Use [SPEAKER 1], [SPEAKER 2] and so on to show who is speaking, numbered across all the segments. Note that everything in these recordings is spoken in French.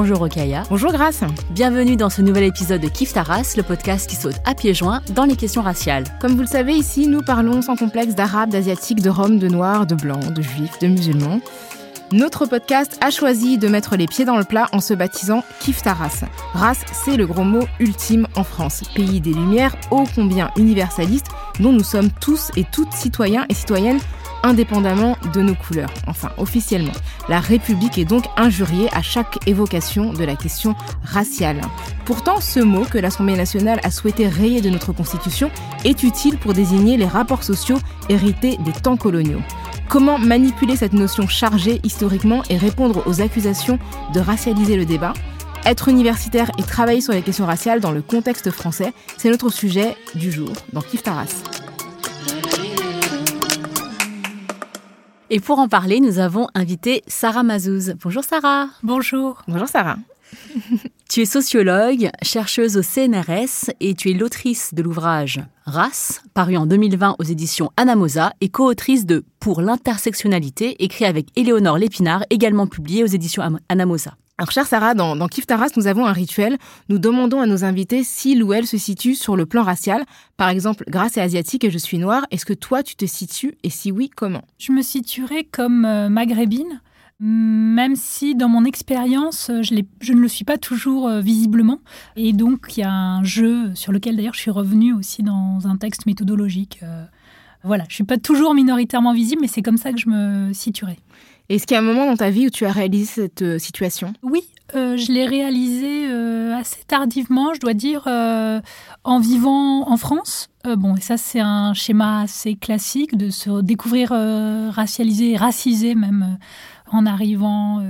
[SPEAKER 1] Bonjour Okaya.
[SPEAKER 2] Bonjour Grace.
[SPEAKER 1] Bienvenue dans ce nouvel épisode de Kif Taras, le podcast qui saute à pieds joints dans les questions raciales.
[SPEAKER 2] Comme vous le savez, ici, nous parlons sans complexe d'arabes, d'asiatiques, de roms, de noirs, de blancs, de juifs, de musulmans. Notre podcast a choisi de mettre les pieds dans le plat en se baptisant Kif Taras. Race, c'est le gros mot ultime en France, pays des Lumières ô combien universaliste, dont nous sommes tous et toutes citoyens et citoyennes indépendamment de nos couleurs. Enfin, officiellement. La République est donc injuriée à chaque évocation de la question raciale. Pourtant, ce mot que l'Assemblée nationale a souhaité rayer de notre Constitution est utile pour désigner les rapports sociaux hérités des temps coloniaux. Comment manipuler cette notion chargée historiquement et répondre aux accusations de racialiser le débat? Être universitaire et travailler sur les questions raciales dans le contexte français, c'est notre sujet du jour dans Kif Taras.
[SPEAKER 1] Et pour en parler, nous avons invité Sarah Mazouz. Bonjour Sarah.
[SPEAKER 3] Bonjour.
[SPEAKER 2] Bonjour Sarah.
[SPEAKER 1] Tu es sociologue, chercheuse au CNRS et tu es l'autrice de l'ouvrage Race, paru en 2020 aux éditions Anamosa et co-autrice de Pour l'intersectionnalité, écrit avec Éléonore Lépinard, également publié aux éditions Anamosa.
[SPEAKER 2] Alors, chère Sarah, dans, dans Kif Taras, nous avons un rituel. Nous demandons à nos invités s'ils ou elles se situent sur le plan racial. Par exemple, Grâce est asiatique et je suis noire. Est-ce que toi, tu te situes? Et si oui, comment?
[SPEAKER 3] Je me situerais comme euh, maghrébine, même si dans mon expérience, je, je, ne le suis pas toujours euh, visiblement. Et donc, il y a un jeu sur lequel d'ailleurs je suis revenue aussi dans un texte méthodologique. Euh, voilà, je ne suis pas toujours minoritairement visible, mais c'est comme ça que je me situerais.
[SPEAKER 2] Est-ce qu'il y a un moment dans ta vie où tu as réalisé cette euh, situation?
[SPEAKER 3] Oui, euh, je l'ai réalisé euh, assez tardivement, je dois dire, en vivant en France. Bon, et ça, c'est un schéma assez classique de se découvrir racialisé, racisé même, en arrivant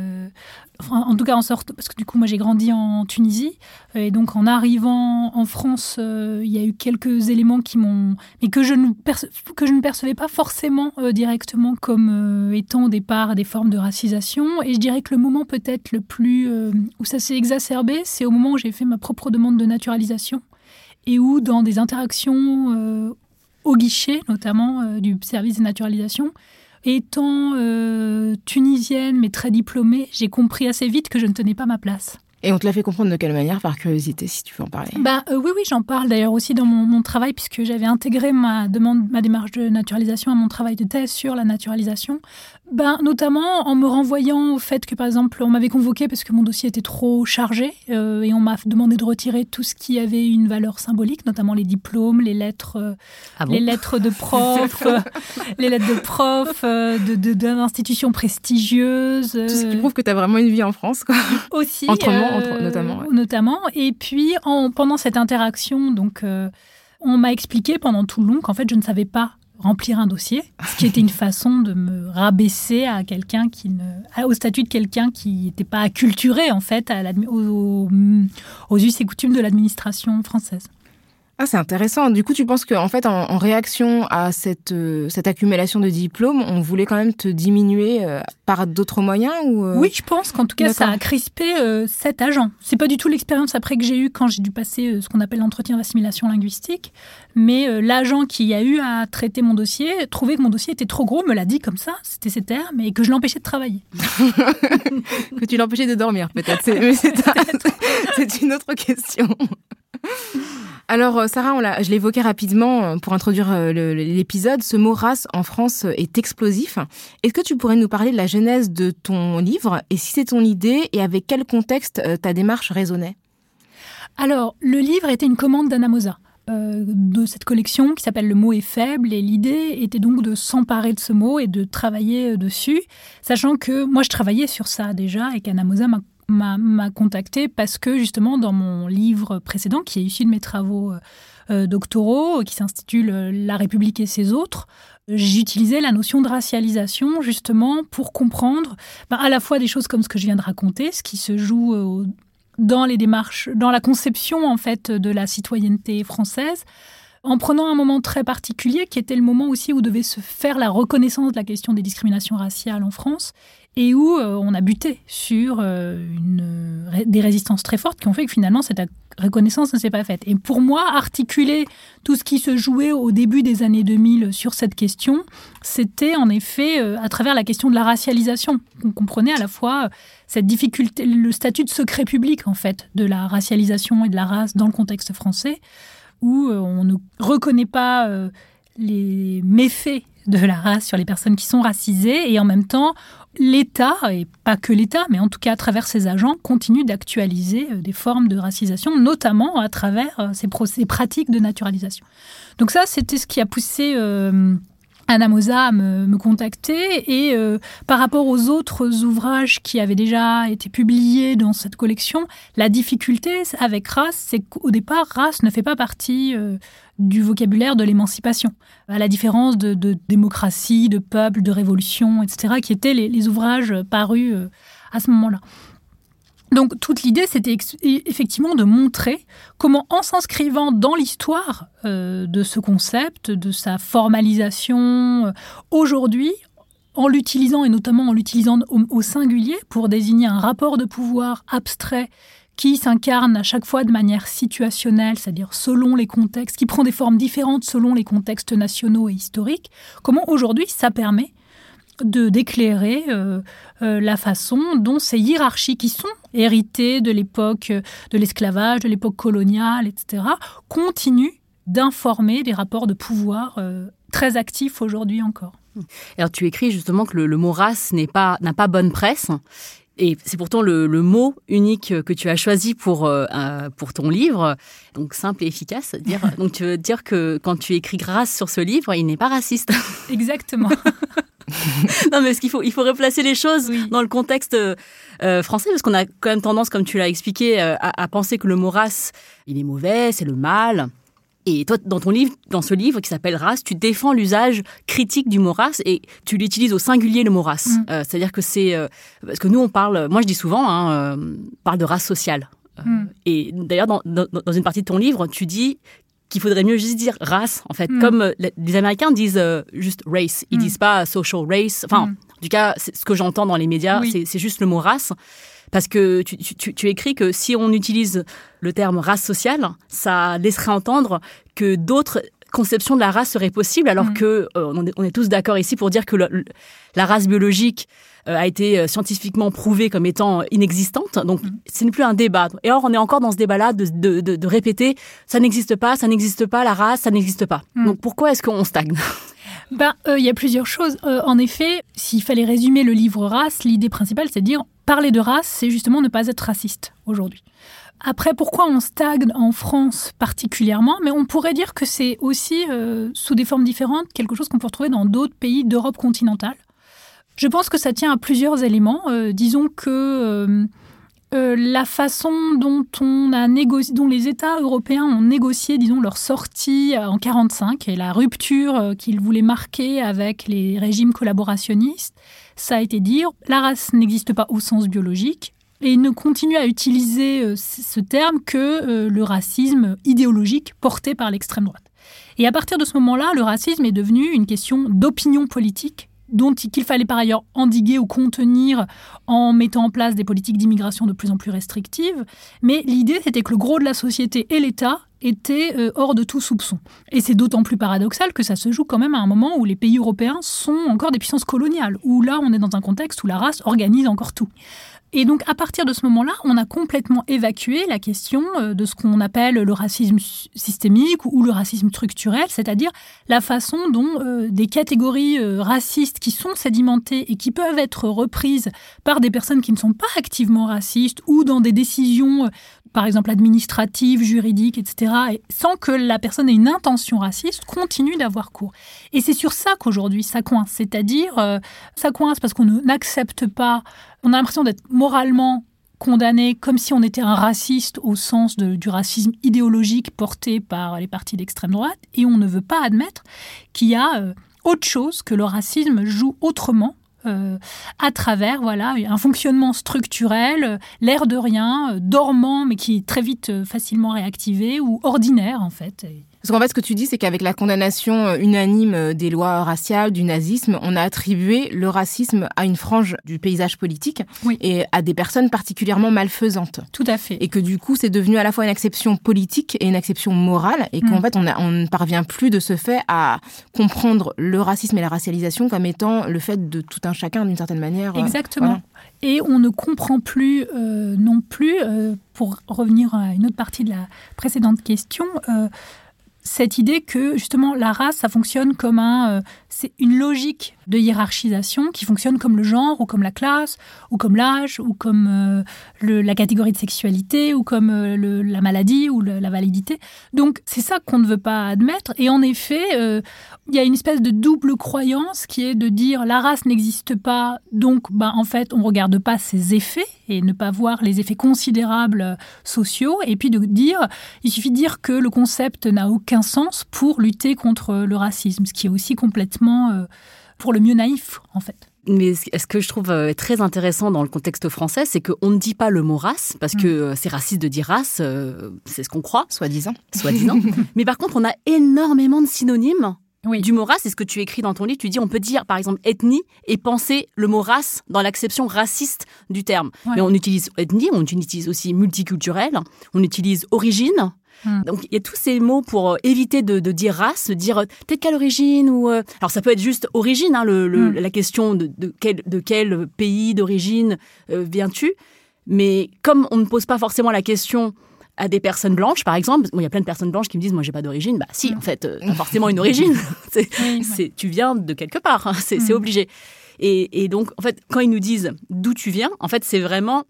[SPEAKER 3] en tout cas en sorte, parce que du coup moi j'ai grandi en Tunisie, et donc en arrivant en France, euh, il y a eu quelques éléments qui m'ont, mais que je ne que je ne percevais pas forcément euh, directement comme euh, étant au départ des formes de racisation. Et je dirais que le moment peut-être le plus où ça s'est exacerbé, c'est au moment où j'ai fait ma propre demande de naturalisation et où dans des interactions au guichet, notamment du service de naturalisation, Étant euh, tunisienne mais très diplômée, j'ai compris assez vite que je ne tenais pas ma place.
[SPEAKER 2] Et on te l'a fait comprendre de quelle manière, par curiosité, si tu veux en parler?
[SPEAKER 3] Bah, euh, Oui, oui, j'en parle d'ailleurs aussi dans mon, mon travail, puisque j'avais intégré ma, demande, ma démarche de naturalisation à mon travail de thèse sur la naturalisation. Ben, notamment en me renvoyant au fait que, par exemple, on m'avait convoqué parce que mon dossier était trop chargé euh, et on m'a demandé de retirer tout ce qui avait une valeur symbolique, notamment les diplômes, les lettres, euh,
[SPEAKER 1] Ah bon
[SPEAKER 3] les lettres de prof, euh, les lettres de prof, euh, de, de, d'institutions prestigieuses.
[SPEAKER 2] Tout ce qui prouve que tu as vraiment une vie en France, quoi.
[SPEAKER 3] aussi
[SPEAKER 2] Autrement, entre- notamment, ouais.
[SPEAKER 3] notamment et puis en, pendant cette interaction donc euh, on m'a expliqué pendant tout le long qu'en fait je ne savais pas remplir un dossier, ce qui était une façon de me rabaisser à quelqu'un qui ne, au statut de quelqu'un qui n'était pas acculturé en fait aux, aux us et coutumes de l'administration française.
[SPEAKER 2] Ah, c'est intéressant. Du coup, tu penses qu'en fait, en, réaction à cette, euh, cette accumulation de diplômes, on voulait quand même te diminuer euh, par d'autres moyens ou
[SPEAKER 3] euh? Oui, je pense qu'en tout cas, ça a crispé cet agent. C'est pas du tout l'expérience après que j'ai eue quand j'ai dû passer ce qu'on appelle l'entretien d'assimilation linguistique, mais l'agent qui a eu à traiter mon dossier trouvait que mon dossier était trop gros, me l'a dit comme ça, c'était ses termes, et que je l'empêchais de travailler.
[SPEAKER 2] que tu l'empêchais de dormir, peut-être. C'est une autre question. Alors, euh, Sarah, je l'évoquais rapidement euh, pour introduire euh, l'épisode. Ce mot race en France est explosif. Est-ce que tu pourrais nous parler de la genèse de ton livre et si c'est ton idée et avec quel contexte ta démarche résonnait?
[SPEAKER 3] Alors, le livre était une commande d'Anna Mosa. de cette collection qui s'appelle Le mot est faible et l'idée était donc de s'emparer de ce mot et de travailler dessus, sachant que moi je travaillais sur ça déjà et qu'Anna Mosa m'a m'a contacté parce que justement dans mon livre précédent, qui est issu de mes travaux euh, euh, doctoraux, qui s'intitule euh, La République et ses autres, j'utilisais la notion de racialisation justement pour comprendre ben, à la fois des choses comme ce que je viens de raconter, ce qui se joue dans les démarches, dans la conception en fait de la citoyenneté française, en prenant un moment très particulier qui était le moment aussi où devait se faire la reconnaissance de la question des discriminations raciales en France et où euh, on a buté sur euh, des résistances très fortes qui ont fait que finalement cette reconnaissance ne s'est pas faite. Et pour moi, articuler tout ce qui se jouait au début des années 2000 sur cette question, c'était en effet euh, à travers la question de la racialisation. On comprenait à la fois cette difficulté, le statut de secret public en fait de la racialisation et de la race dans le contexte français, où on ne reconnaît pas les méfaits de la race sur les personnes qui sont racisées et en même temps l'État, et pas que l'État, mais en tout cas à travers ses agents, continue d'actualiser euh, des formes de racisation, notamment à travers euh, ces, pratiques de naturalisation. Donc ça, c'était ce qui a poussé euh, Anna Mosa à me, contacter. Et par rapport aux autres ouvrages qui avaient déjà été publiés dans cette collection, la difficulté avec race, c'est qu'au départ, race ne fait pas partie du vocabulaire de l'émancipation, à la différence de, démocratie, de peuple, de révolution, etc., qui étaient les, ouvrages parus euh, à ce moment-là. Donc toute l'idée, c'était effectivement de montrer comment, en s'inscrivant dans l'histoire euh, de ce concept, de sa formalisation, euh, aujourd'hui, en l'utilisant et notamment en l'utilisant au, singulier pour désigner un rapport de pouvoir abstrait qui s'incarne à chaque fois de manière situationnelle, c'est-à-dire selon les contextes, qui prend des formes différentes selon les contextes nationaux et historiques, comment aujourd'hui ça permet de d'éclairer euh, euh, la façon dont ces hiérarchies qui sont héritées de l'époque de l'esclavage, de l'époque coloniale, etc., continuent d'informer des rapports de pouvoir euh, très actifs aujourd'hui encore.
[SPEAKER 1] Alors tu écris justement que le, le mot race n'est pas n'a pas bonne presse et c'est pourtant le, mot unique que tu as choisi pour, euh, pour ton livre, donc simple et efficace. Dire, donc tu veux dire que quand tu écris grâce sur ce livre, il n'est pas raciste.
[SPEAKER 3] Exactement.
[SPEAKER 1] non, mais ce qu'il faut, il faut replacer les choses dans le contexte euh, français, parce qu'on a quand même tendance, comme tu l'as expliqué, euh, à, à, penser que le mot race, il est mauvais, c'est le mal. Et toi, dans ton livre, dans ce livre qui s'appelle Race, tu défends l'usage critique du mot race et tu l'utilises au singulier le mot race. Mm. Euh, c'est-à-dire que c'est euh, parce que nous on parle, moi je dis souvent, hein, euh, parle de race sociale. Mm. Et d'ailleurs, dans, dans, une partie de ton livre, tu dis qu'il faudrait mieux juste dire race, en fait, mm. comme les Américains disent juste race, ils disent pas social race. Enfin, en tout cas, ce que j'entends dans les médias, c'est juste le mot race. Parce que tu, écris que si on utilise le terme race sociale, ça laisserait entendre que d'autres conceptions de la race seraient possibles, alors mm. que euh, on, est, tous d'accord ici pour dire que la race biologique euh, a été euh, scientifiquement prouvée comme étant inexistante. Donc, mm. ce n'est plus un débat. Et or, on est encore dans ce débat-là de, répéter ça n'existe pas, ça n'existe pas, la race, ça n'existe pas. Mm. Donc, pourquoi est-ce qu'on stagne?
[SPEAKER 3] Ben, il y a plusieurs choses. en effet, s'il fallait résumer le livre Race, l'idée principale, c'est de dire parler de race, c'est justement ne pas être raciste aujourd'hui. Après, pourquoi on stagne en France particulièrement? Mais on pourrait dire que c'est aussi, euh, sous des formes différentes, quelque chose qu'on peut retrouver dans d'autres pays d'Europe continentale. Je pense que ça tient à plusieurs éléments. Euh, disons que euh, euh, la façon dont on a négocié, dont les États européens ont négocié, disons, leur sortie euh, en 45 et la rupture euh, qu'ils voulaient marquer avec les régimes collaborationnistes, ça a été dire la race n'existe pas au sens biologique et ne continue à utiliser ce terme que le racisme idéologique porté par l'extrême droite. Et à partir de ce moment-là, le racisme est devenu une question d'opinion politique dont qu'il fallait par ailleurs endiguer ou contenir en mettant en place des politiques d'immigration de plus en plus restrictives. Mais l'idée, c'était que le gros de la société et l'État étaient euh, hors de tout soupçon. Et c'est d'autant plus paradoxal que ça se joue quand même à un moment où les pays européens sont encore des puissances coloniales, où là, on est dans un contexte où la race organise encore tout. Et donc, à partir de ce moment-là, on a complètement évacué la question euh, de ce qu'on appelle le racisme systémique ou le racisme structurel, c'est-à-dire la façon dont euh, des catégories euh, racistes qui sont sédimentées et qui peuvent être reprises par des personnes qui ne sont pas activement racistes ou dans des décisions par exemple administrative, juridique, etc., et sans que la personne ait une intention raciste, continue d'avoir cours. Et c'est sur ça qu'aujourd'hui ça coince, c'est-à-dire ça coince parce qu'on n'accepte pas, on a l'impression d'être moralement condamné comme si on était un raciste au sens du racisme idéologique porté par les partis d'extrême droite, et on ne veut pas admettre qu'il y a euh, autre chose, que le racisme joue autrement euh, à travers voilà un fonctionnement structurel, euh, l'air de rien, dormant mais qui est très vite facilement réactivé ou ordinaire en fait.
[SPEAKER 2] Parce qu'en fait, ce que tu dis, c'est qu'avec la condamnation euh, unanime euh, des lois raciales, du nazisme, on a attribué le racisme à une frange du paysage politique et à des personnes particulièrement malfaisantes.
[SPEAKER 3] Tout à fait.
[SPEAKER 2] Et que du coup, c'est devenu à la fois une exception politique et une exception morale, et qu'en mm. fait, on, on, ne parvient plus de ce fait à comprendre le racisme et la racialisation comme étant le fait de tout un chacun d'une certaine manière.
[SPEAKER 3] Euh, Exactement. Et on ne comprend plus non plus, pour revenir à une autre partie de la précédente question, cette idée que justement la race, ça fonctionne comme un, euh, c'est une logique de hiérarchisation qui fonctionne comme le genre ou comme la classe ou comme l'âge ou comme euh, la catégorie de sexualité ou comme euh, la maladie ou la validité. Donc c'est ça qu'on ne veut pas admettre. Et en effet, il y a une espèce de double croyance qui est de dire la race n'existe pas, donc ben, en fait on regarde pas ses effets et ne pas voir les effets considérables sociaux, et puis de dire il suffit de dire que le concept n'a aucun sens pour lutter contre le racisme, ce qui est aussi complètement euh, pour le mieux naïf en fait.
[SPEAKER 1] Mais ce que je trouve euh, très intéressant dans le contexte français, c'est qu'on ne dit pas le mot race, parce que mm. euh, c'est raciste de dire race, c'est ce qu'on croit.
[SPEAKER 2] Soi-disant.
[SPEAKER 1] Soi-disant. Mais par contre, on a énormément de synonymes du mot race, c'est ce que tu écris dans ton livre. Tu dis on peut dire par exemple ethnie et penser le mot race dans l'acception raciste du terme. Mais on utilise ethnie, on utilise aussi multiculturel, on utilise origine. Hmm. Donc il y a tous ces mots pour euh, éviter de, dire race, de dire t'es de quelle origine ou euh, alors ça peut être juste origine, hein, hmm. la question de, quel, de quel pays d'origine euh, viens-tu? Mais comme on ne pose pas forcément la question à des personnes blanches, par exemple. il y a plein de personnes blanches qui me disent, moi, j'ai pas d'origine. Bah, si, en fait, euh, forcément une origine. c'est, tu viens de quelque part. Hein. c'est, mm. obligé. Et, donc, en fait, quand ils nous disent d'où tu viens, en fait, c'est vraiment
[SPEAKER 2] euh,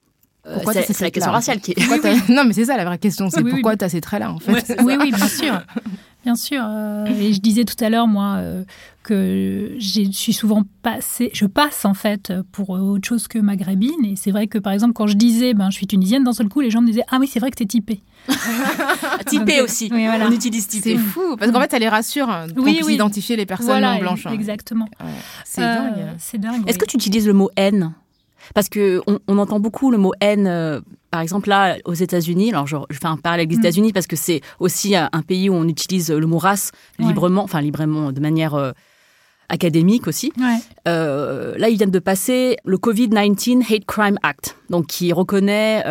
[SPEAKER 2] pourquoi c'est, la question raciale qui est. non, mais c'est ça la vraie question. C'est pourquoi tu as ces traits-là, en fait.
[SPEAKER 3] oui, oui, bien sûr. Bien sûr. Euh, et je disais tout à l'heure, moi, euh, que je suis souvent passée, je passe en fait pour autre chose que maghrébine. Et c'est vrai que par exemple, quand je disais, ben, je suis tunisienne, d'un seul coup, les gens me disaient, ah oui, c'est vrai que tu es typée.
[SPEAKER 1] typée aussi. On utilise typée.
[SPEAKER 2] C'est fou, parce qu'en fait, ça les rassure hein, qu'on oui, identifier les personnes non blanches. Hein.
[SPEAKER 3] Exactement.
[SPEAKER 2] C'est dingue.
[SPEAKER 3] C'est dingue.
[SPEAKER 1] Est-ce que tu utilises le mot haine? Parce que on, entend beaucoup le mot haine, euh, par exemple là aux États-Unis. Alors je, fais un parallèle avec les mm. États-Unis parce que c'est aussi un, pays où on utilise le mot race librement, enfin librement de manière euh, académique aussi. Euh, là, ils viennent de passer le COVID-19 Hate Crime Act, donc qui reconnaît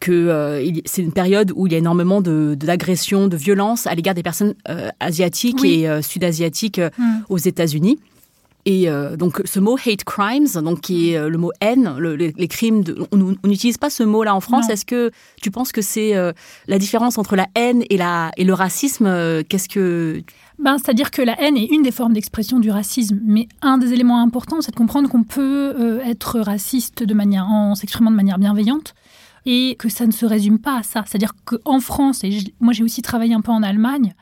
[SPEAKER 1] que c'est une période où il y a énormément d'agressions, de, de violences à l'égard des personnes asiatiques et sud-asiatiques mm. aux États-Unis. Et euh, donc ce mot hate crimes, donc qui est euh, le mot haine, les, crimes, de, on n'utilise pas ce mot-là en France. Est-ce que tu penses que c'est euh, la différence entre la haine et, la, et le racisme Qu'est-ce que
[SPEAKER 3] ben, C'est-à-dire que la haine est une des formes d'expression du racisme, mais un des éléments importants, c'est de comprendre qu'on peut être raciste de manière, en s'exprimant de manière bienveillante et que ça ne se résume pas à ça. C'est-à-dire qu'en France, et moi j'ai aussi travaillé un peu en Allemagne,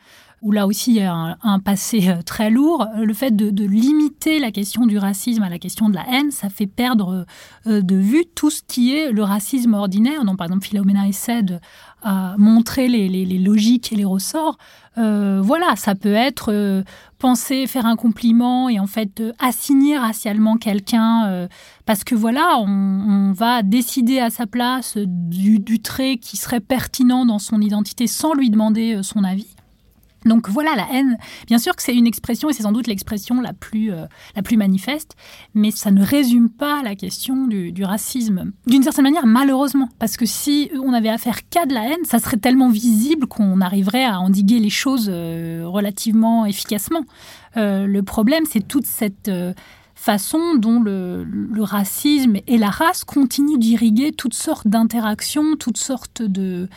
[SPEAKER 3] où là aussi il y a un, passé euh, très lourd, le fait de, limiter la question du racisme à la question de la haine, ça fait perdre euh, de vue tout ce qui est le racisme ordinaire. Donc, par exemple, Philomena essaie de montrer les, logiques et les ressorts. Euh, voilà, ça peut être penser faire un compliment et en fait assigner racialement quelqu'un parce que voilà, on, va décider à sa place du, trait qui serait pertinent dans son identité sans lui demander son avis. Donc voilà la haine. Bien sûr que c'est une expression et c'est sans doute l'expression la plus euh, la plus manifeste, mais ça ne résume pas la question du, racisme. D'une certaine manière, malheureusement, parce que si on avait affaire qu'à de la haine, ça serait tellement visible qu'on arriverait à endiguer les choses euh, relativement efficacement. Euh, le problème, c'est toute cette façon dont le, le, racisme et la race continuent d'irriguer toutes sortes d'interactions, toutes sortes de,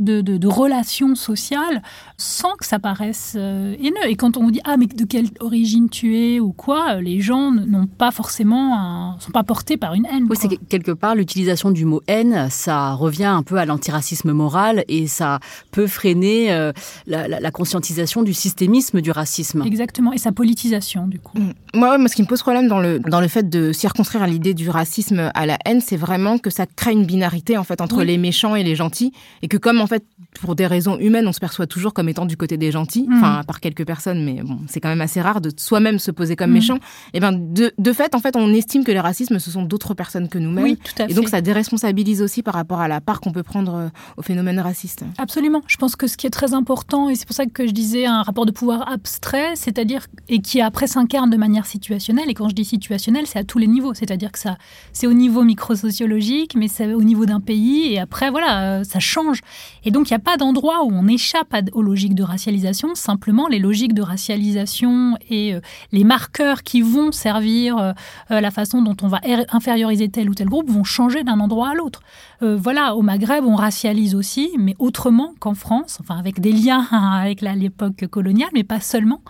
[SPEAKER 3] de, relations sociales sans que ça paraisse euh, haineux. Et quand on vous dit ah mais de quelle origine tu es ou quoi, euh, les gens n'ont pas forcément sont pas portés par une haine.
[SPEAKER 1] Oui, c'est quelque part l'utilisation du mot haine, ça revient un peu à l'antiracisme moral et ça peut freiner euh, la, conscientisation du systémisme du racisme.
[SPEAKER 3] Exactement, et sa politisation du coup.
[SPEAKER 2] Mm. Moi, moi, ce qui me pose problème dans le dans le fait de circonscrire l'idée du racisme à la haine, c'est vraiment que ça crée une binarité en fait entre les méchants et les gentils et que comme en fait, pour des raisons humaines, on se perçoit toujours comme étant du côté des gentils, mm. enfin, par quelques personnes, mais bon, c'est quand même assez rare de soi-même se poser comme mm. méchant. Et ben, de, de, fait, en fait, on estime que les racismes, ce sont d'autres personnes que nous-mêmes.
[SPEAKER 3] Oui, tout à fait.
[SPEAKER 2] Et donc, ça déresponsabilise aussi par rapport à la part qu'on peut prendre euh, au phénomène raciste.
[SPEAKER 3] Absolument. Je pense que ce qui est très important, et c'est pour ça que je disais un rapport de pouvoir abstrait, c'est-à-dire, et qui après s'incarne de manière situationnelle, et quand je dis situationnelle, c'est à tous les niveaux, c'est-à-dire que ça, c'est au niveau microsociologique, mais c'est au niveau d'un pays, et après, voilà, euh, ça change. Et donc, il n'y a pas d'endroit où on échappe aux logiques de racialisation. Simplement, les logiques de racialisation et euh, les marqueurs qui vont servir euh, euh, la façon dont on va er, inférioriser tel ou tel groupe vont changer d'un endroit à l'autre. voilà, au Maghreb, on racialise aussi, mais autrement qu'en France, enfin avec des liens avec l'époque coloniale, mais pas seulement.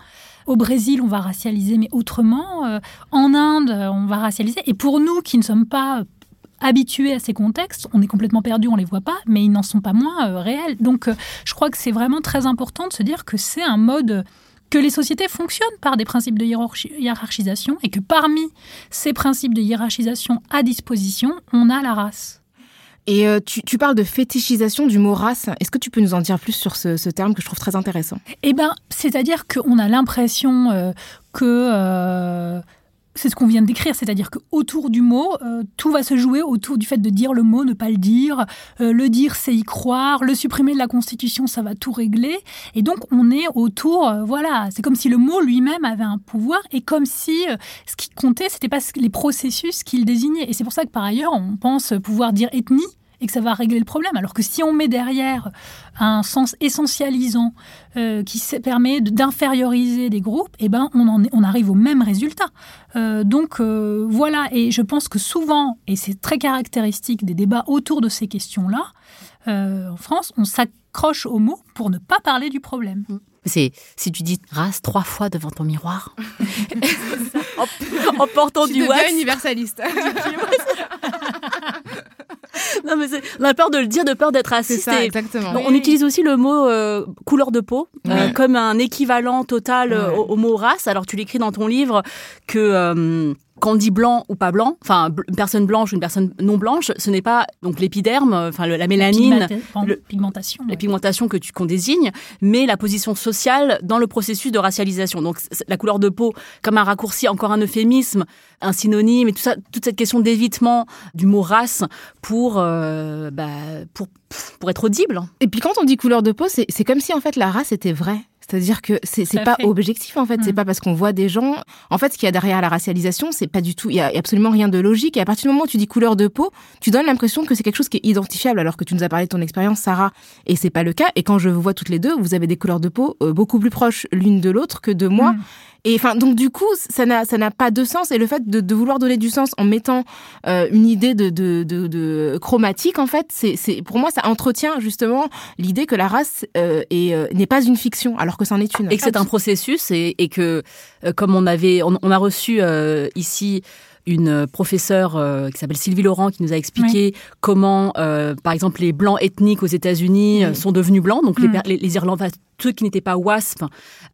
[SPEAKER 3] Au Brésil, on va racialiser, mais autrement. en Inde, on va racialiser. Et pour nous qui ne sommes pas habitués à ces contextes, on est complètement perdu, on les voit pas, mais ils n'en sont pas moins euh, réels. Donc, euh, je crois que c'est vraiment très important de se dire que c'est un mode que les sociétés fonctionnent par des principes de hiérarchisation et que parmi ces principes de hiérarchisation à disposition, on a la race.
[SPEAKER 2] Et euh, tu, parles de fétichisation du mot race. Est-ce que tu peux nous en dire plus sur ce, terme que je trouve très intéressant?
[SPEAKER 3] Eh bien, c'est-à-dire qu'on a l'impression que c'est ce qu'on vient de décrire, c'est-à-dire qu'autour du mot, euh, tout va se jouer autour du fait de dire le mot, ne pas le dire. Euh, le dire, c'est y croire. Le supprimer de la Constitution, ça va tout régler. Et donc, on est autour, euh, voilà, c'est comme si le mot lui-même avait un pouvoir et comme si ce qui comptait, c'était pas les processus qu'il désignait. Et c'est pour ça que par ailleurs, on pense pouvoir dire ethnie et que ça va régler le problème. Alors que si on met derrière un sens essentialisant euh, qui permet d'inférioriser des groupes, eh ben on, en on arrive au même résultat. Euh, donc euh, voilà, et je pense que souvent, et c'est très caractéristique des débats autour de ces questions-là, en France, on s'accroche aux mots pour ne pas parler du problème.
[SPEAKER 1] C'est si tu dis race trois fois devant ton miroir en, portant
[SPEAKER 2] du
[SPEAKER 1] wax.
[SPEAKER 2] universaliste.
[SPEAKER 1] non, mais on a peur de le dire, de peur d'être raciste.
[SPEAKER 2] Ça, exactement.
[SPEAKER 1] on utilise aussi le mot euh, couleur de peau euh, comme un équivalent total euh, au, mot race. Alors tu l'écris dans ton livre que quand on dit blanc ou pas blanc, enfin une personne blanche ou une personne non blanche, ce n'est pas donc l'épiderme, enfin la mélanine,
[SPEAKER 3] la pigmentation,
[SPEAKER 1] la pigmentation que tu qu'on désigne, mais la position sociale dans le processus de racialisation. Donc la couleur de peau comme un raccourci, encore un euphémisme, un synonyme et tout ça, toute cette question d'évitement du mot race pour euh, bah, pour pour être audible.
[SPEAKER 2] Et puis quand on dit couleur de peau, c'est comme si en fait la race était vraie. C'est-à-dire que c'est pas objectif en fait. C'est mm. pas parce qu'on voit des gens. En fait, ce qu'il y a derrière la racialisation, c'est pas du tout. Il y a absolument rien de logique. Et à partir du moment où tu dis couleur de peau, tu donnes l'impression que c'est quelque chose qui est identifiable, alors que tu nous as parlé de ton expérience, Sarah, et c'est pas le cas. Et quand je vous vois toutes les deux, vous avez des couleurs de peau euh, beaucoup plus proches l'une de l'autre que de moi. Mm. Et enfin, donc du coup, ça n'a ça n'a pas de sens. Et le fait de, de vouloir donner du sens en mettant euh, une idée de, de, de, de, chromatique, en fait, c'est c'est pour moi ça entretient justement l'idée que la race euh, est euh, n'est pas une fiction, alors que c'en est une.
[SPEAKER 1] Et que c'est un processus et, et que euh, comme on avait on, on a reçu ici une professeure qui s'appelle Sylvie Laurent qui nous a expliqué comment, par exemple, les blancs ethniques aux États-Unis sont devenus blancs, donc les, mm. les, Irlandais, ceux qui n'étaient pas WASP,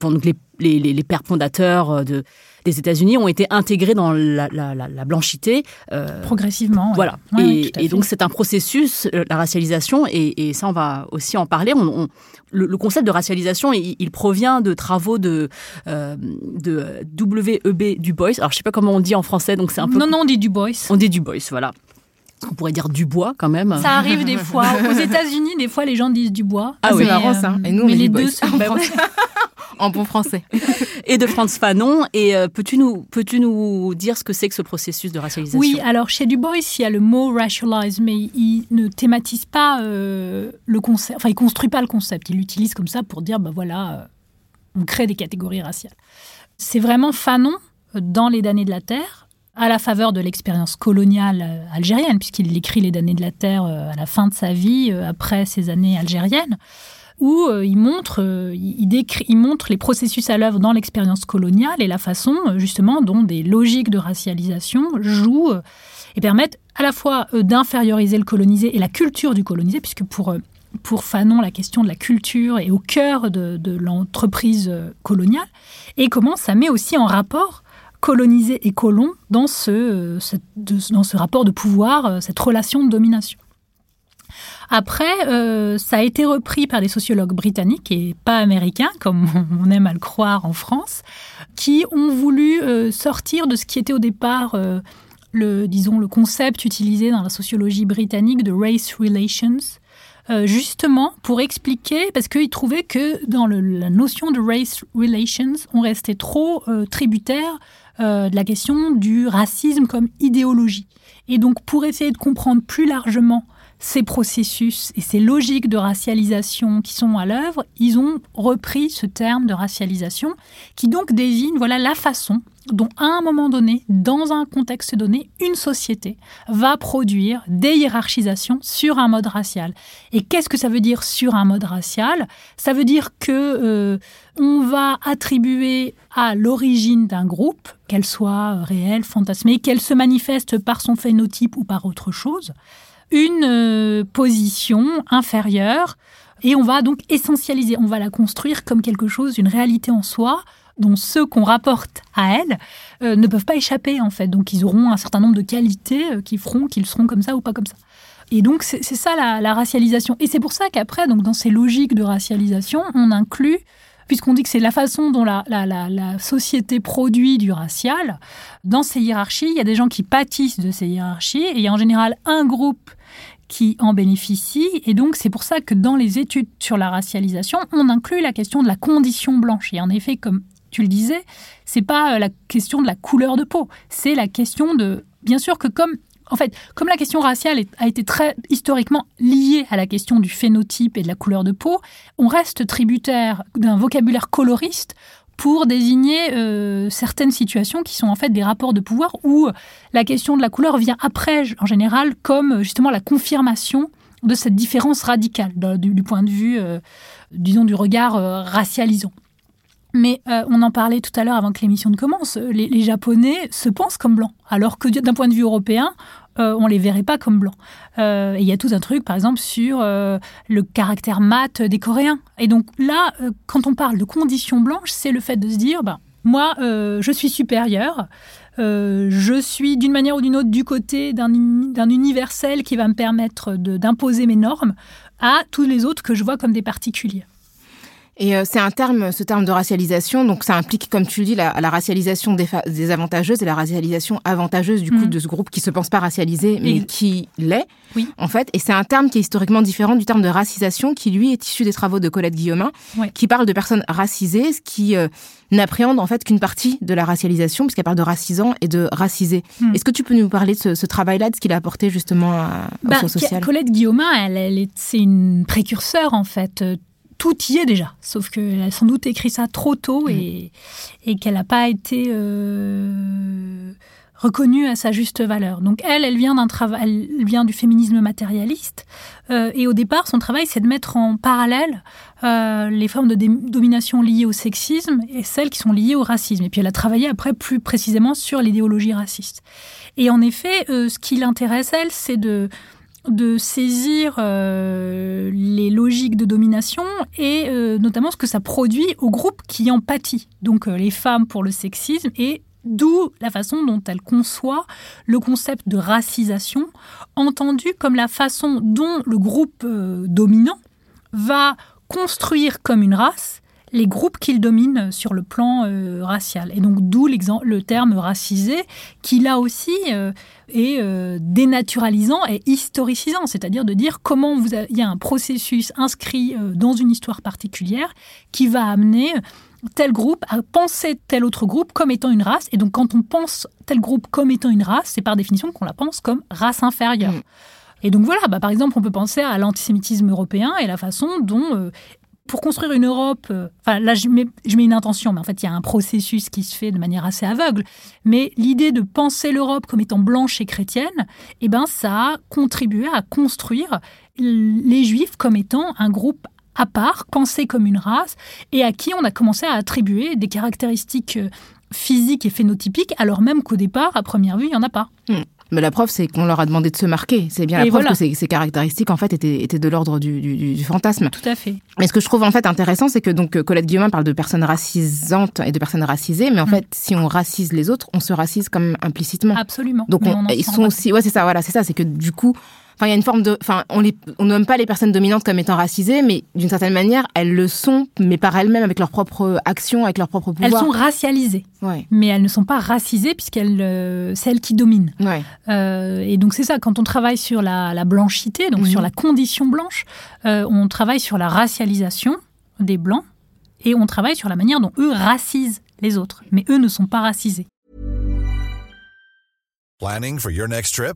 [SPEAKER 1] donc les, les, les pères fondateurs de des États-Unis ont été intégrés dans la, blanchité.
[SPEAKER 3] Euh, Progressivement.
[SPEAKER 1] Voilà. et, donc c'est un processus, euh, la racialisation, et, ça on va aussi en parler. On, le, concept de racialisation, il, provient de travaux de, euh, de W.E.B. Du Bois. Alors je sais pas comment on dit en français, donc c'est un peu...
[SPEAKER 3] Non, non, on dit Du Bois.
[SPEAKER 1] On dit Du Bois, voilà. On pourrait dire du bois quand même.
[SPEAKER 3] Ça arrive des fois. Aux États-Unis, des fois, les gens disent du bois.
[SPEAKER 2] Ah oui, c'est marrant ça.
[SPEAKER 3] Et nous, on mais les deux sont
[SPEAKER 2] en bon français.
[SPEAKER 1] et de Franz Fanon. Et euh, peux-tu nous, peux nous dire ce que c'est que ce processus de racialisation?
[SPEAKER 3] Oui, alors chez Du Bois, il y a le mot racialize, mais il ne thématise pas euh, le concept, enfin, il construit pas le concept. Il l'utilise comme ça pour dire, ben voilà, euh, on crée des catégories raciales. C'est vraiment Fanon, dans Les damnés de la Terre, à la faveur de l'expérience coloniale algérienne, puisqu'il écrit Les damnés de la Terre à la fin de sa vie, après ces années algériennes où euh, il, montre, euh, il, décrit, il montre les processus à l'œuvre dans l'expérience coloniale et la façon euh, justement dont des logiques de racialisation jouent et permettent à la fois d'inférioriser le colonisé et la culture du colonisé, puisque pour, pour Fanon, la question de la culture est au cœur de, l'entreprise coloniale, et comment ça met aussi en rapport colonisé et colon dans ce, dans ce rapport de pouvoir, cette relation de domination. Après, euh, ça a été repris par des sociologues britanniques et pas américains, comme on aime à le croire en France, qui ont voulu euh, sortir de ce qui était au départ euh, le, disons, le concept utilisé dans la sociologie britannique de race relations, justement pour expliquer, parce qu'ils trouvaient que dans la notion de race relations, on restait trop tributaire de la question du racisme comme idéologie. Et donc pour essayer de comprendre plus largement ces processus et ces logiques de racialisation qui sont à l'œuvre, ils ont repris ce terme de racialisation qui donc désigne voilà la façon dont à un moment donné, dans un contexte donné, une société va produire des hiérarchisations sur un mode racial. Et qu'est-ce que ça veut dire sur un mode racial? Ça veut dire que euh, on va attribuer à l'origine d'un groupe, qu'elle soit réelle, fantasmée, qu'elle se manifeste par son phénotype ou par autre chose, une euh, position inférieure et on va donc essentialiser, on va la construire comme quelque chose, une réalité en soi dont ceux qu'on rapporte à elle euh, ne peuvent pas échapper en fait. Donc ils auront un certain nombre de qualités euh, qui feront qu'ils seront comme ça ou pas comme ça. Et donc c'est ça la, racialisation. Et c'est pour ça qu'après, donc dans ces logiques de racialisation, on inclut puisqu'on dit que c'est la façon dont la, la, société produit du racial, dans ces hiérarchies, il y a des gens qui pâtissent de ces hiérarchies, et il y a en général un groupe qui en bénéficie. Et donc, c'est pour ça que dans les études sur la racialisation, on inclut la question de la condition blanche. Et en effet, comme tu le disais, c'est pas euh, la question de la couleur de peau, c'est la question de, bien sûr que comme en fait, comme la question raciale a été très historiquement liée à la question du phénotype et de la couleur de peau, on reste tributaire d'un vocabulaire coloriste pour désigner euh, certaines situations qui sont en fait des rapports de pouvoir où la question de la couleur vient après, en général, comme justement la confirmation de cette différence radicale du, point de vue, euh, disons, du regard euh, racialisant. Mais on en parlait tout à l'heure avant que l'émission ne commence, les, Japonais se pensent comme blancs, alors que d'un point de vue européen, euh, on les verrait pas comme blancs. Euh, il y a tout un truc, par exemple, sur euh, le caractère mat des Coréens. Et donc là, quand on parle de conditions blanches, c'est le fait de se dire, ben, moi, je suis supérieur. je suis d'une manière ou d'une autre du côté d'un universel qui va me permettre d'imposer mes normes à tous les autres que je vois comme des particuliers.
[SPEAKER 2] Et euh, c'est un terme, ce terme de racialisation, donc ça implique, comme tu le dis, la, racialisation des, des, avantageuses et la racialisation avantageuse du coup mm. de ce groupe qui se pense pas racialisé, mais qui l'est,
[SPEAKER 3] oui.
[SPEAKER 2] en fait. Et c'est un terme qui est historiquement différent du terme de racisation, qui lui est issu des travaux de Colette Guillaumin, qui parle de personnes racisées, ce qui euh, n'appréhende en fait qu'une partie de la racialisation, puisqu'elle parle de racisant et de racisé. Mm. Est-ce que tu peux nous parler de ce, travail-là, de ce qu'il a apporté justement à,
[SPEAKER 3] bah,
[SPEAKER 2] social?
[SPEAKER 3] Colette Guillaumin, elle, elle c'est une précurseur en fait tout y est déjà, sauf qu'elle a sans doute écrit ça trop tôt et, mm. et qu'elle n'a pas été euh, reconnue à sa juste valeur. Donc elle, elle vient d'un travail, elle vient du féminisme matérialiste, euh, et au départ, son travail, c'est de mettre en parallèle euh, les formes de domination liées au sexisme et celles qui sont liées au racisme. Et puis elle a travaillé après plus précisément sur l'idéologie raciste. Et en effet, euh, ce qui l'intéresse elle, c'est de de saisir euh, les logiques de domination et euh, notamment ce que ça produit aux groupes qui en pâtit. Donc les femmes pour le sexisme et D'où la façon dont elle conçoit le concept de racisation, entendu comme la façon dont le groupe euh, dominant va construire comme une race les groupes qu'il domine sur le plan euh, racial. Et donc d'où le terme racisé, qui là aussi euh, est dénaturalisant et historicisant, c'est-à-dire de dire comment vous il y a un processus inscrit dans une histoire particulière qui va amener tel groupe a pensé tel autre groupe comme étant une race. Et donc, quand on pense tel groupe comme étant une race, c'est par définition qu'on la pense comme race inférieure. Mm. Et donc voilà, bah, par exemple, on peut penser à l'antisémitisme européen et la façon dont, euh, pour construire une Europe, euh, enfin là je mets, une intention, mais en fait il y a un processus qui se fait de manière assez aveugle. Mais l'idée de penser l'Europe comme étant blanche et chrétienne, eh ben ça a contribué à construire les Juifs comme étant un groupe à part, pensée comme une race, et à qui on a commencé à attribuer des caractéristiques euh, physiques et phénotypiques, alors même qu'au départ, à première vue, il n'y en a pas.
[SPEAKER 2] Hmm. Mais la preuve, c'est qu'on leur a demandé de se marquer. C'est bien la preuve que ces, caractéristiques, en fait, étaient, étaient de l'ordre du, fantasme.
[SPEAKER 3] Tout à fait.
[SPEAKER 2] Mais ce que je trouve, en fait, intéressant, c'est que donc Colette Guillaumin parle de personnes racisantes et de personnes racisées, mais en hmm. fait, si on racise les autres, on se racise comme implicitement.
[SPEAKER 3] Absolument.
[SPEAKER 2] Donc, ils sont aussi... Ouais, c'est ça, voilà, c'est ça. C'est que, du coup, Enfin, il y a une forme de, enfin, on les, on nomme pas les personnes dominantes comme étant racisées, mais d'une certaine manière, elles le sont, mais par elles-mêmes, avec leurs propres actions, avec leurs propres pouvoirs.
[SPEAKER 3] Elles sont racialisées, ouais. mais elles ne sont pas racisées puisqu'elles, euh, c'est elles qui dominent.
[SPEAKER 2] Ouais.
[SPEAKER 3] Euh, et donc c'est ça, quand on travaille sur la, la blanchité, donc sur mhm. la condition blanche, euh, on travaille sur la racialisation des blancs et on travaille sur la manière dont eux racisent les autres, mais eux ne sont pas racisés.
[SPEAKER 4] Planning for your next trip?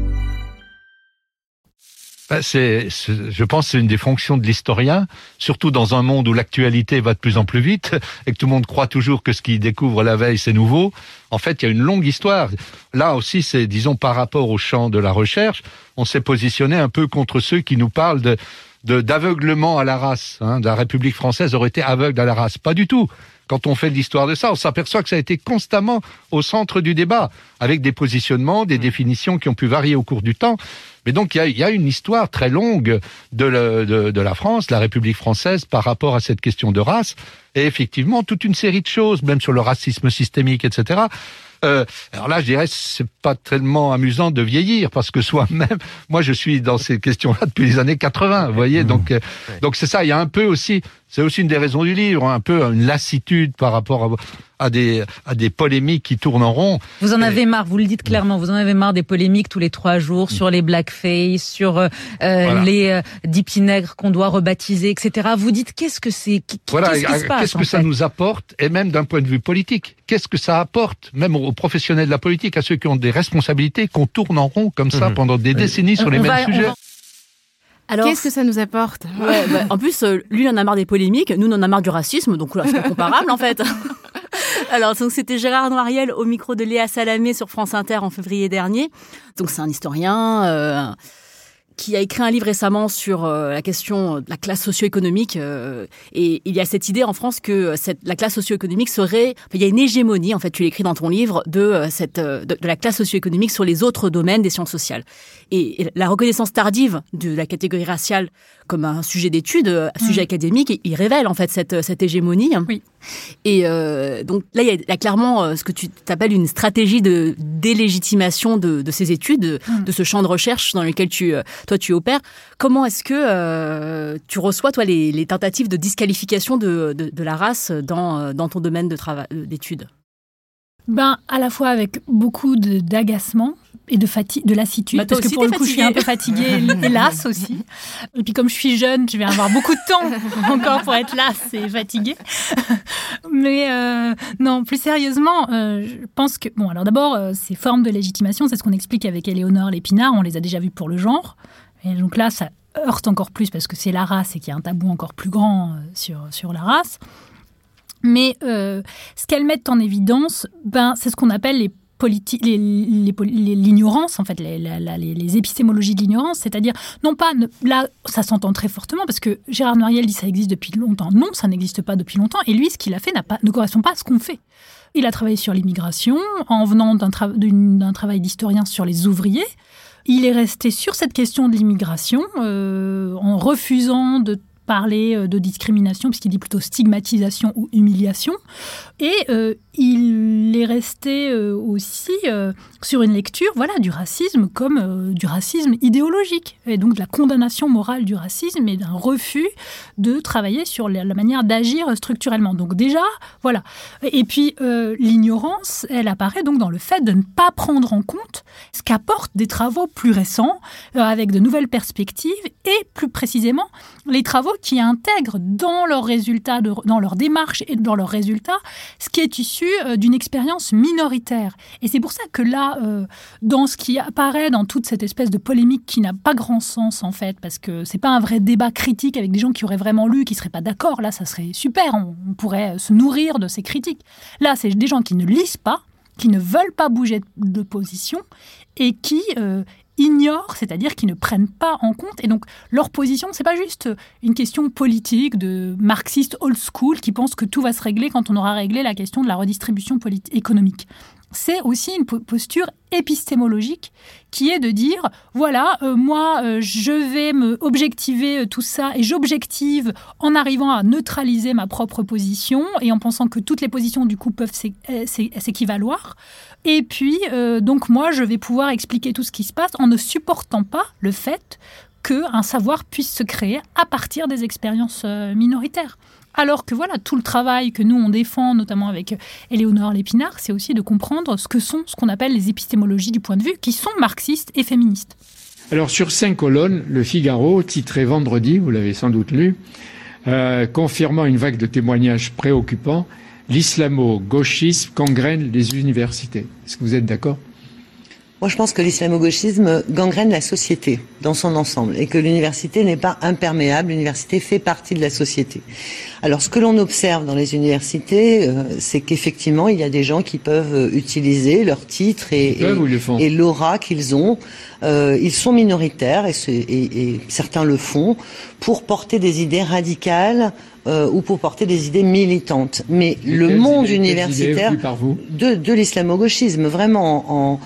[SPEAKER 5] Bah, c'est, je pense c'est une des fonctions de l'historien, surtout dans un monde où l'actualité va de plus en plus vite et que tout le monde croit toujours que ce qu'il découvre la veille, c'est nouveau. En fait, il y a une longue histoire. Là aussi, c'est, disons, par rapport au champ de la recherche, on s'est positionné un peu contre ceux qui nous parlent de, d'aveuglement à la race. Hein. La République française aurait été aveugle à la race. Pas du tout. Quand on fait l'histoire de ça, on s'aperçoit que ça a été constamment au centre du débat, avec des positionnements, des définitions qui ont pu varier au cours du temps. Mais donc il y a, une histoire très longue de, de, la France, la République française, par rapport à cette question de race, et effectivement toute une série de choses, même sur le racisme systémique, etc. Euh, alors là, je dirais, c'est pas tellement amusant de vieillir parce que soi-même, moi, je suis dans ces questions-là depuis les années 80. Vous voyez, mmh. donc, euh, donc c'est ça. Il y a un peu aussi, c'est aussi une des raisons du livre, un peu une lassitude par rapport à, à des, à des polémiques qui tournent en rond.
[SPEAKER 1] Vous en avez marre, vous le dites clairement, vous en avez marre des polémiques tous les trois jours sur les blackface, sur euh, euh les euh, dipinègres qu'on doit rebaptiser, etc. Vous dites qu'est-ce que c'est?
[SPEAKER 5] Voilà, qu'est-ce que ça nous apporte, et même d'un point de vue politique, qu'est-ce que ça apporte, même aux professionnels de la politique, à ceux qui ont des responsabilités, qu'on tourne en rond comme ça mmh. pendant des décennies sur les mêmes sujets?
[SPEAKER 2] Alors, qu'est-ce que ça nous apporte
[SPEAKER 1] ouais, bah, En plus, euh, lui, il en a marre des polémiques, nous, on en a marre du racisme, donc là, c'est comparable en fait. Alors, donc c'était Gérard Noiriel au micro de Léa Salamé sur France Inter en février dernier. Donc c'est un historien. Euh, qui a écrit un livre récemment sur euh, la question de la classe socio-économique. Euh, et il y a cette idée en France que cette, la classe socio-économique serait... il y a une hégémonie, en fait, tu l'écris dans ton livre, de, euh, cette, de, la classe socio-économique sur les autres domaines des sciences sociales. Et, la reconnaissance tardive de la catégorie raciale comme un sujet d'étude, un sujet mm. académique, il révèle en fait cette, cette hégémonie.
[SPEAKER 3] Oui.
[SPEAKER 1] Et donc là, il y a, clairement ce que tu appelles une stratégie de délégitimation de, de ces études, mm. de ce champ de recherche dans lequel tu toi tu opères. Comment est-ce que euh, tu reçois toi les, tentatives de disqualification de, la race dans, euh, dans ton domaine travail d'études?
[SPEAKER 3] Ben, à la fois avec beaucoup d'agacement et de fatigue, de lassitude,
[SPEAKER 1] bah,
[SPEAKER 3] parce que pour le coup, je suis un peu fatiguée, hélas aussi. Et puis comme je suis jeune, je vais avoir beaucoup de temps encore pour être lasse et fatiguée. Mais euh, non, plus sérieusement, euh, je pense que bon, alors d'abord, euh, ces formes de légitimation, c'est ce qu'on explique avec Éléonore Lépinard. On les a déjà vues pour le genre, et donc là, ça heurte encore plus parce que c'est la race et qu'il y a un tabou encore plus grand sur sur la race. Mais ce qu'elles mettent en évidence, ben, c'est ce qu'on appelle les l'ignorance, en fait, les, épistémologies de l'ignorance, c'est-à-dire, non pas, là, ça s'entend très fortement, parce que Gérard Noiriel dit ça existe depuis longtemps. Non, ça n'existe pas depuis longtemps, et lui, ce qu'il a fait pas, ne correspond pas à ce qu'on fait. Il a travaillé sur l'immigration, en venant d'un travail d'historien sur les ouvriers. Il est resté sur cette question de l'immigration, euh, en refusant de parler euh, de discrimination, puisqu'il dit plutôt stigmatisation ou humiliation. Et euh, il est resté euh, aussi sur une lecture voilà, du racisme comme du racisme idéologique, et donc de la condamnation morale du racisme et d'un refus de travailler sur la, manière d'agir structurellement. Donc déjà, voilà. Et puis l'ignorance, elle apparaît donc dans le fait de ne pas prendre en compte ce qu'apportent des travaux plus récents, avec de nouvelles perspectives, et plus précisément les travaux qui intègrent dans leurs résultats, dans leur démarche et dans leurs résultats, ce qui est issu euh, d'une expérience minoritaire. Et c'est pour ça que là, euh, dans ce qui apparaît dans toute cette espèce de polémique qui n'a pas grand sens en fait, parce que c'est pas un vrai débat critique avec des gens qui auraient vraiment lu, qui seraient pas d'accord. Là, ça serait super. On, pourrait se nourrir de ces critiques. Là, c'est des gens qui ne lisent pas, qui ne veulent pas bouger de position et qui euh, ignorent, c'est-à-dire qu'ils ne prennent pas en compte. Et donc, leur position, c'est pas juste une question politique de marxiste old school qui pense que tout va se régler quand on aura réglé la question de la redistribution économique c'est aussi une posture épistémologique qui est de dire voilà euh, moi euh, je vais me objectiver euh, tout ça et j'objective en arrivant à neutraliser ma propre position et en pensant que toutes les positions du coup peuvent s'équivaloir. Et puis donc moi je vais pouvoir expliquer tout ce qui se passe en ne supportant pas le fait qu'un savoir puisse se créer à partir des expériences minoritaires alors que voilà, tout le travail que nous on défend, notamment avec Éléonore Lépinard, c'est aussi de comprendre ce que sont ce qu'on appelle les épistémologies du point de vue, qui sont marxistes et féministes.
[SPEAKER 6] Alors sur cinq colonnes, le Figaro, titré vendredi, vous l'avez sans doute lu, euh, confirmant une vague de témoignages préoccupants, l'islamo-gauchisme gangrène les universités. Est-ce que vous êtes d'accord?
[SPEAKER 7] Moi, je pense que l'islamo-gauchisme gangrène la société dans son ensemble et que l'université n'est pas imperméable. L'université fait partie de la société. Alors, ce que l'on observe dans les universités, euh, c'est qu'effectivement, il y a des gens qui peuvent euh, utiliser leur titre et, et, l'aura qu'ils ont. Euh, ils sont minoritaires et, et, certains le font pour porter des idées radicales euh, ou pour porter des idées militantes. Mais le monde universitaire de, de l'islamo-gauchisme, vraiment en, en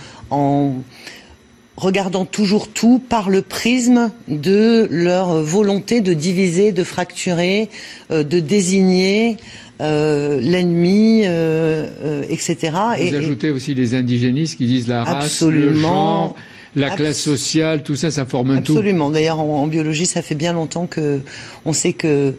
[SPEAKER 7] regardant toujours tout par le prisme de leur volonté de diviser, de fracturer, euh, de désigner euh, l'ennemi, euh, etc.
[SPEAKER 6] Vous et, ajoutez aussi les indigénistes qui disent la race, le genre, la classe sociale, tout ça, ça forme un
[SPEAKER 7] tout. Absolument. D'ailleurs, en, biologie, ça fait bien longtemps que on sait que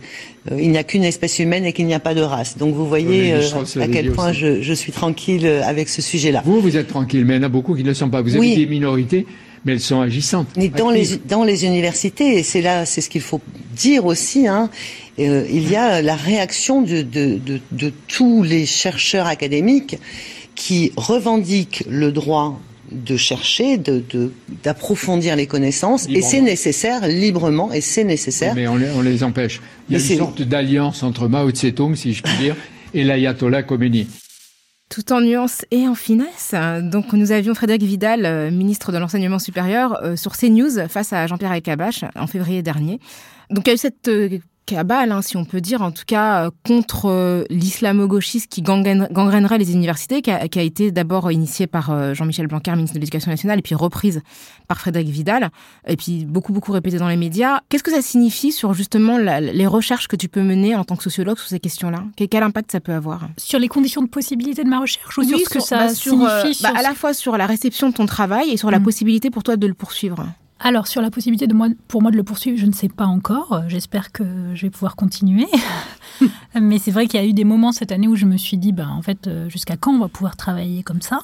[SPEAKER 7] euh, il n'y a qu'une espèce humaine et qu'il n'y a pas de race. Donc vous voyez euh, à quel point je, suis tranquille euh, avec ce sujet-là.
[SPEAKER 6] Vous, vous êtes tranquille, mais il y en a beaucoup qui ne le sont pas. Vous avez des minorités, mais elles sont agissantes.
[SPEAKER 7] Mais dans les, dans les universités, et c'est là, c'est ce qu'il faut dire aussi, hein, il y a la réaction de, de, de, de tous les chercheurs académiques qui revendiquent le droit de chercher, d'approfondir de, les connaissances, et c'est nécessaire librement, et c'est nécessaire.
[SPEAKER 6] Mais on les, empêche. Il y a une sorte d'alliance entre Mao Tse-tung, si je puis dire, et l'ayatollah Khomeini.
[SPEAKER 2] Tout en nuance et en finesse. Donc, nous avions Frédéric Vidal, euh, ministre de l'Enseignement supérieur, euh, sur CNews face à Jean-Pierre Elkabbach en février dernier. Donc, il y a eu cette euh, cabale, hein, si on peut dire, en tout cas euh, contre euh, l'islamo-gauchisme qui gangrènerait les universités, qui a, été d'abord initié par euh, Jean-Michel Blanquer, ministre de l'Éducation nationale, et puis reprise par Frédéric Vidal, et puis beaucoup, beaucoup répété dans les médias. Qu'est-ce que ça signifie sur justement les recherches que tu peux mener en tant que sociologue sur ces questions-là? Quel, impact ça peut avoir?
[SPEAKER 3] Sur les conditions de possibilité de ma recherche ou sur ce que ça bah, signifie
[SPEAKER 2] bah, À la fois sur la réception de ton travail et sur la mmh. possibilité pour toi de le poursuivre.
[SPEAKER 3] Alors, sur la possibilité de moi, pour moi de le poursuivre, je ne sais pas encore. J'espère que je vais pouvoir continuer. Mais c'est vrai qu'il y a eu des moments cette année où je me suis dit, ben, en fait, euh, jusqu'à quand on va pouvoir travailler comme ça?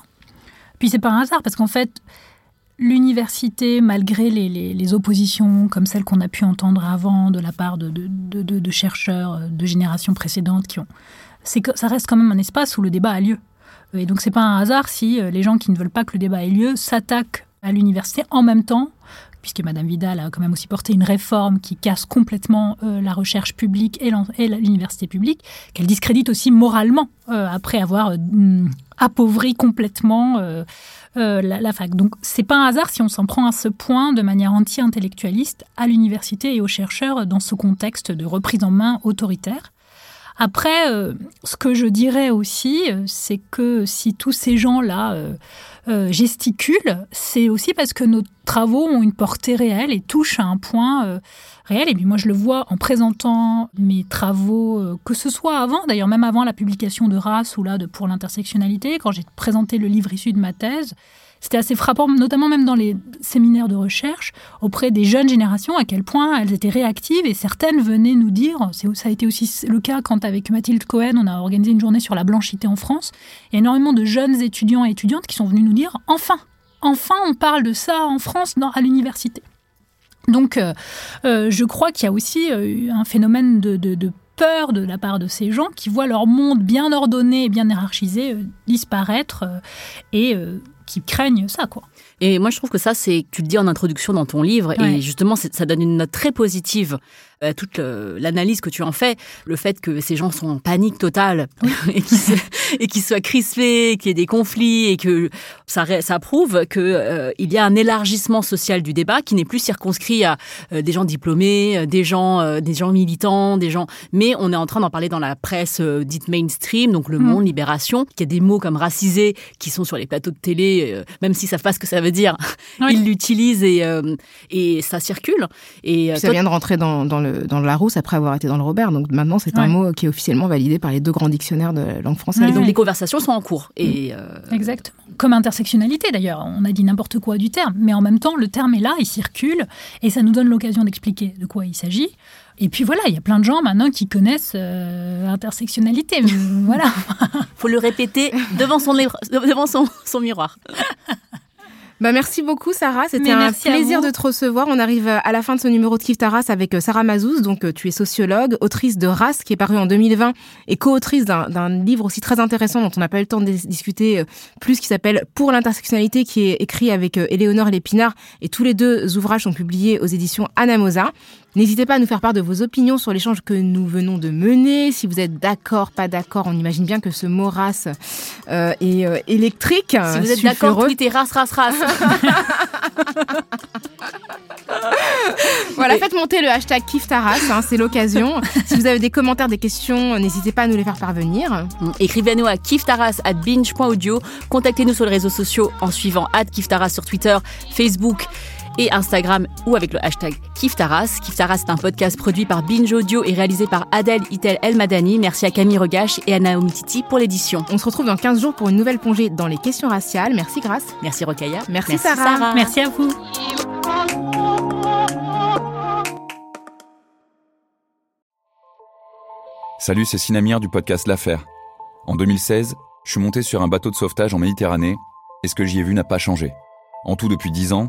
[SPEAKER 3] Puis c'est pas un hasard, parce qu'en fait, l'université, malgré les, oppositions comme celles qu'on a pu entendre avant de la part de, de, chercheurs euh, de générations précédentes, qui ont, c'est que ça reste quand même un espace où le débat a lieu. Et donc c'est pas un hasard si euh, les gens qui ne veulent pas que le débat ait lieu s'attaquent à l'université en même temps puisque Madame Vidal a quand même aussi porté une réforme qui casse complètement euh, la recherche publique et l'université publique, qu'elle discrédite aussi moralement euh, après avoir euh, appauvri complètement la, la, fac. Donc c'est pas un hasard si on s'en prend à ce point de manière anti-intellectualiste à l'université et aux chercheurs dans ce contexte de reprise en main autoritaire. Après, ce que je dirais aussi, c'est que si tous ces gens-là euh, gesticule, c'est aussi parce que nos travaux ont une portée réelle et touchent à un point euh, réel. Et puis moi, je le vois en présentant mes travaux, euh, que ce soit avant, d'ailleurs même avant la publication de Race ou là Pour l'intersectionnalité, quand j'ai présenté le livre issu de ma thèse, c'était assez frappant, notamment même dans les séminaires de recherche, auprès des jeunes générations, à quel point elles étaient réactives et certaines venaient nous dire, ça a été aussi le cas quand avec Mathilde Cohen, on a organisé une journée sur la blanchité en France, énormément de jeunes étudiants et étudiantes qui sont venus nous dire, enfin, enfin on parle de ça en France dans, à l'université. Donc, euh, euh, je crois qu'il y a aussi euh, un phénomène de, de, peur de la part de ces gens qui voient leur monde bien ordonné et bien hiérarchisé disparaître et qui craignent ça, quoi.
[SPEAKER 1] Et moi, je trouve que ça, c'est, tu le dis en introduction dans ton livre, et justement, ça donne une note très positive euh, toute l'analyse que tu en fais, le fait que ces gens sont en panique totale et qu'ils soient crispés, qu'il y ait des conflits et que ça, ça prouve qu'il euh, y a un élargissement social du débat qui n'est plus circonscrit à euh, des gens diplômés, des gens, des gens militants, des gens. Mais on est en train d'en parler dans la presse dite mainstream, donc Le mm. Monde, Libération, qu'il y a des mots comme racisé qui sont sur les plateaux de télé, même s'ils savent pas ce que ça veut dire, ils l'utilisent et, et ça circule.
[SPEAKER 2] Et ça vient de rentrer dans, dans le dans le Larousse après avoir été dans le Robert. Donc maintenant, c'est un mot qui est officiellement validé par les deux grands dictionnaires de langue française.
[SPEAKER 1] donc les conversations sont en cours. Et
[SPEAKER 3] mm. euh, Exactement. Comme intersectionnalité d'ailleurs. On a dit n'importe quoi du terme. Mais en même temps, le terme est là, il circule. Et ça nous donne l'occasion d'expliquer de quoi il s'agit. Et puis voilà, il y a plein de gens maintenant qui connaissent euh, intersectionnalité. voilà.
[SPEAKER 1] Faut le répéter devant son, devant son, son miroir.
[SPEAKER 2] Bah, merci beaucoup, Sarah. C'était un plaisir de te recevoir. On arrive à la fin de ce numéro de Kif Taras avec euh, Sarah Mazouz. Donc, euh, tu es sociologue, autrice de Race, qui est paru en 2020, et co-autrice d'un livre aussi très intéressant dont on n'a pas eu le temps de discuter euh, plus, qui s'appelle Pour l'intersectionnalité, qui est écrit avec Éléonore Lépinard. Et tous les deux ouvrages sont publiés aux éditions Anamosa. N'hésitez pas à nous faire part de vos opinions sur l'échange que nous venons de mener. Si vous êtes d'accord, pas d'accord, on imagine bien que ce mot race euh, est euh, électrique.
[SPEAKER 1] Si vous êtes d'accord, tweetez race, race, race.
[SPEAKER 2] voilà, faites monter le hashtag Kiftaras, hein, c'est l'occasion. si vous avez des commentaires, des questions, n'hésitez pas à nous les faire parvenir.
[SPEAKER 1] Écrivez-nous à kiftaras at binge.audio. Contactez-nous sur les réseaux sociaux en suivant kiftaras sur Twitter, Facebook et Instagram ou avec le hashtag Kiftaras. Kiftaras est un podcast produit par Binge Audio et réalisé par Adèle Itel El Madani. Merci à Camille Regache et à Naomi Titi pour l'édition.
[SPEAKER 2] On se retrouve dans 15 jours pour une nouvelle plongée dans les questions raciales. Merci Grace.
[SPEAKER 1] Merci Rokaya.
[SPEAKER 2] Merci, Sarah.
[SPEAKER 3] Merci à vous.
[SPEAKER 8] Salut, c'est Sinamir du podcast L'Affaire. En 2016, je suis monté sur un bateau de sauvetage en Méditerranée et ce que j'y ai vu n'a pas changé. En tout, depuis 10 ans,